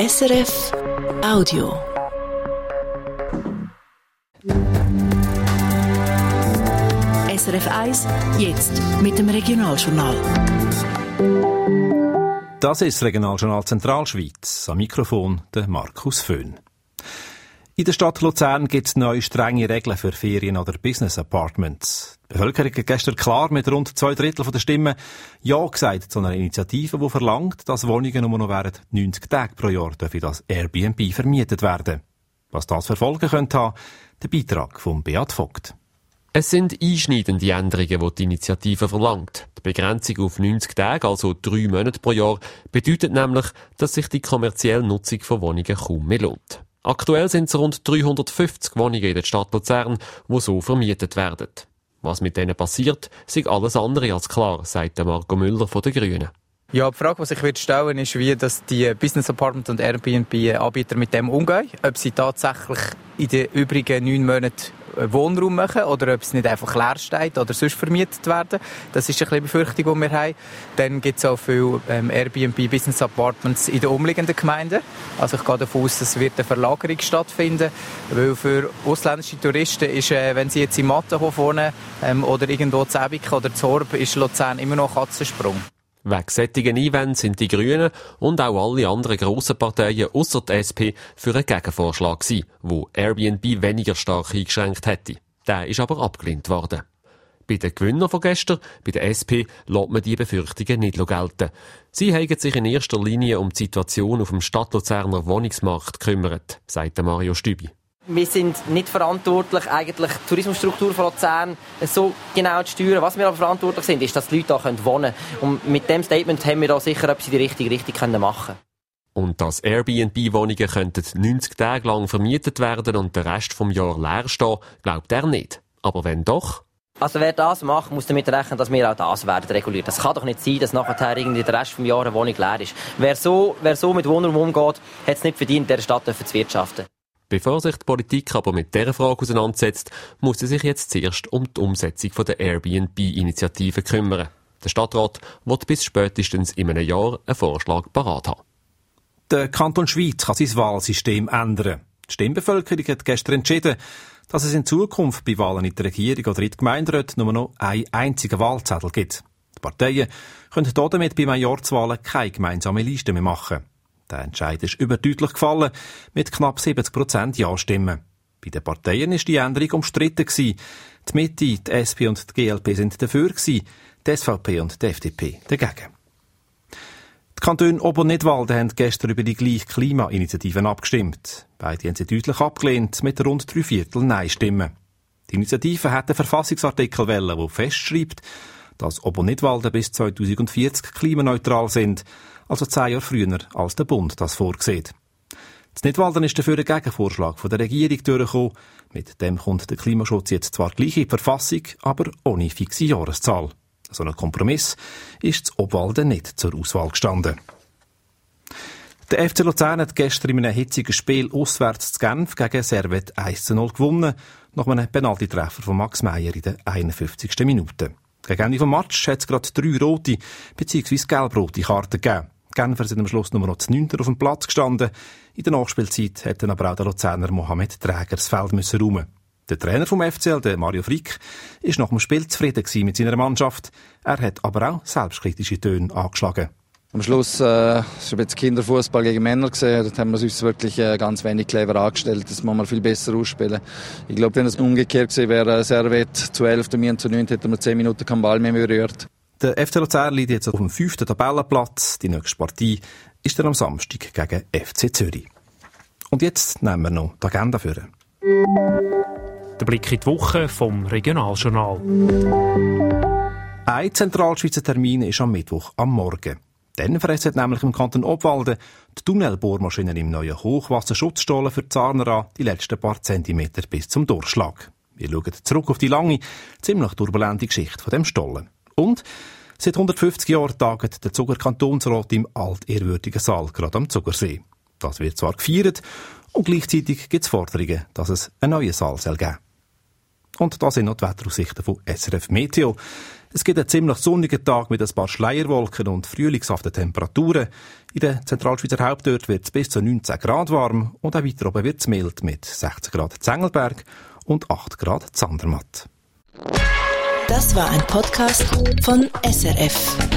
SRF Audio. SRF 1, jetzt mit dem Regionaljournal. Das ist Regionaljournal Zentralschweiz. Am Mikrofon der Markus Föhn. In der Stadt Luzern gibt es neue strenge Regeln für Ferien- oder Business Apartments. Die Bevölkerung hat gestern klar mit rund zwei Drittel der Stimmen Ja gesagt zu einer Initiative, die verlangt, dass Wohnungen nur noch während 90 Tagen pro Jahr dürfen das Airbnb vermietet werden. Was das für Folgen könnte haben, der Beitrag von Beat Vogt. Es sind einschneidende Änderungen, die die Initiative verlangt. Die Begrenzung auf 90 Tage, also drei Monate pro Jahr, bedeutet nämlich, dass sich die kommerzielle Nutzung von Wohnungen kaum mehr lohnt. Aktuell sind es rund 350 Wohnungen in der Stadt Luzern, die so vermietet werden. Was mit denen passiert, ist alles andere als klar, sagt Marco Müller von den Grünen. Ja, die Frage, die sich wird stellen, ist, wie dass die Business Apartment und Airbnb-Anbieter mit dem umgehen. Ob sie tatsächlich in den übrigen neun Monaten Wohnraum machen oder ob es nicht einfach leer steht oder sonst vermietet werden. Das ist eine Befürchtung, die wir haben. Dann gibt es auch viele ähm, Airbnb Business Apartments in den umliegenden Gemeinden. Also ich gehe davon aus, es wird eine Verlagerung stattfinden, weil für ausländische Touristen ist, äh, wenn sie jetzt in Mattenhof wohnen ähm, oder irgendwo zu Ebik oder zu Horb, ist Luzern immer noch Katzensprung. Wegen sättigen Einwänden sind die Grünen und auch alle anderen grossen Parteien außer der SP für einen Gegenvorschlag gewesen, wo Airbnb weniger stark eingeschränkt hätte. Der ist aber abgelehnt worden. Bei den Gewinnern von gestern, bei der SP, lässt man die Befürchtungen nicht gelten. Sie haben sich in erster Linie um die Situation auf dem Stadtluzerner Wohnungsmarkt gekümmert, sagt Mario Stübi wir sind nicht verantwortlich, eigentlich die Tourismusstruktur von Luzern so genau zu steuern. Was wir aber verantwortlich sind, ist, dass die Leute hier wohnen können. Und mit dem Statement haben wir da sicher etwas in die richtige Richtung machen und dass Airbnb-Wohnungen 90 Tage lang vermietet werden und der Rest vom Jahr leer stehen, glaubt er nicht. Aber wenn doch? Also wer das macht, muss damit rechnen, dass wir auch das werden reguliert. Das kann doch nicht sein, dass nachher irgendwie der Rest vom Jahr eine Wohnung leer ist. Wer so, wer so mit Wohnraum umgeht, hat es nicht verdient, in dieser Stadt zu wirtschaften. Bevor sich die Politik aber mit dieser Frage auseinandersetzt, muss sie sich jetzt zuerst um die Umsetzung der Airbnb-Initiative kümmern. Der Stadtrat wird bis spätestens in einem Jahr einen Vorschlag parat haben. Der Kanton Schweiz kann sein Wahlsystem ändern. Die Stimmbevölkerung hat gestern entschieden, dass es in Zukunft bei Wahlen in der Regierung oder in der Gemeinderat nur noch einen einzigen Wahlzettel gibt. Die Parteien können damit bei Majorzwahlen keine gemeinsame Liste mehr machen. Der Entscheid ist überdeutlich gefallen, mit knapp 70 Prozent Ja-Stimmen. Bei den Parteien ist die Änderung umstritten. Die Mitte, die SP und die GLP sind dafür die SVP und die FDP dagegen. Die Kantone Ober- und Nidwalden haben gestern über die gleiche Klimainitiativen abgestimmt. Beide haben sie deutlich abgelehnt, mit rund drei Viertel Nein-Stimmen. Die Initiative hat einen Verfassungsartikel wollen, der festschreibt, dass Ober- und Nidwalden bis 2040 klimaneutral sind also zehn Jahre früher, als der Bund das vorsieht. Das Nidwalden ist dafür ein Gegenvorschlag von der Regierung durchgekommen. Mit dem kommt der Klimaschutz jetzt zwar gleich in die Verfassung, aber ohne fixe Jahreszahl. So ein Kompromiss ist das Obwalden nicht zur Auswahl gestanden. Der FC Luzern hat gestern in einem hitzigen Spiel auswärts zu Genf gegen Servet 1 zu 0 gewonnen, nach einem Penaltytreffer von Max Meyer in der 51. Minute. Gegen Ende des Match hat es gerade drei rote bzw. gelb-rote Karten gegeben. Genfer sind am Schluss nur noch zu 9. auf dem Platz gestanden. In der Nachspielzeit hätte aber auch der Luzerner Mohamed Träger das Feld müssen räumen. Der Trainer vom FCL, der Mario Frick, ist nach dem Spiel zufrieden mit seiner Mannschaft. Er hat aber auch selbstkritische Töne angeschlagen. Am Schluss äh, ist ein bisschen Kinderfußball gegen Männer gesehen. Dort haben wir uns wirklich äh, ganz wenig clever angestellt. Das muss man viel besser ausspielen. Ich glaube, wenn es umgekehrt gewesen wäre, Servet zu 11, wir zu 9, hätten wir 10 Minuten keinen Ball mehr berührt. Der FC Luzern liegt jetzt auf dem fünften Tabellenplatz. Die nächste Partie ist dann am Samstag gegen FC Zürich. Und jetzt nehmen wir noch die Agenda für. Der Blick in die Woche vom Regionaljournal. Ein Zentralschweizer Termin ist am Mittwoch am Morgen. Dann fressen nämlich im Kanton Obwalden die Tunnelbohrmaschinen im neuen Hochwasserschutzstollen für Zarner an die letzten paar Zentimeter bis zum Durchschlag. Wir schauen zurück auf die lange, ziemlich turbulente Geschichte von dem Stollen. Und seit 150 Jahren tagt der Zuger Kantonsrat im altehrwürdigen Saal, gerade am Zugersee. Das wird zwar gefeiert und gleichzeitig gibt es Forderungen, dass es einen neuen Saal soll geben Und da sind noch die Wetteraussichten von SRF Meteo. Es gibt einen ziemlich sonnigen Tag mit ein paar Schleierwolken und frühlingshaften Temperaturen. In der Zentralschweizer Hauptort wird es bis zu 19 Grad warm und auch weiter oben wird es mild mit 60 Grad Zengelberg und 8 Grad Zandermatt. Das war ein Podcast von SRF.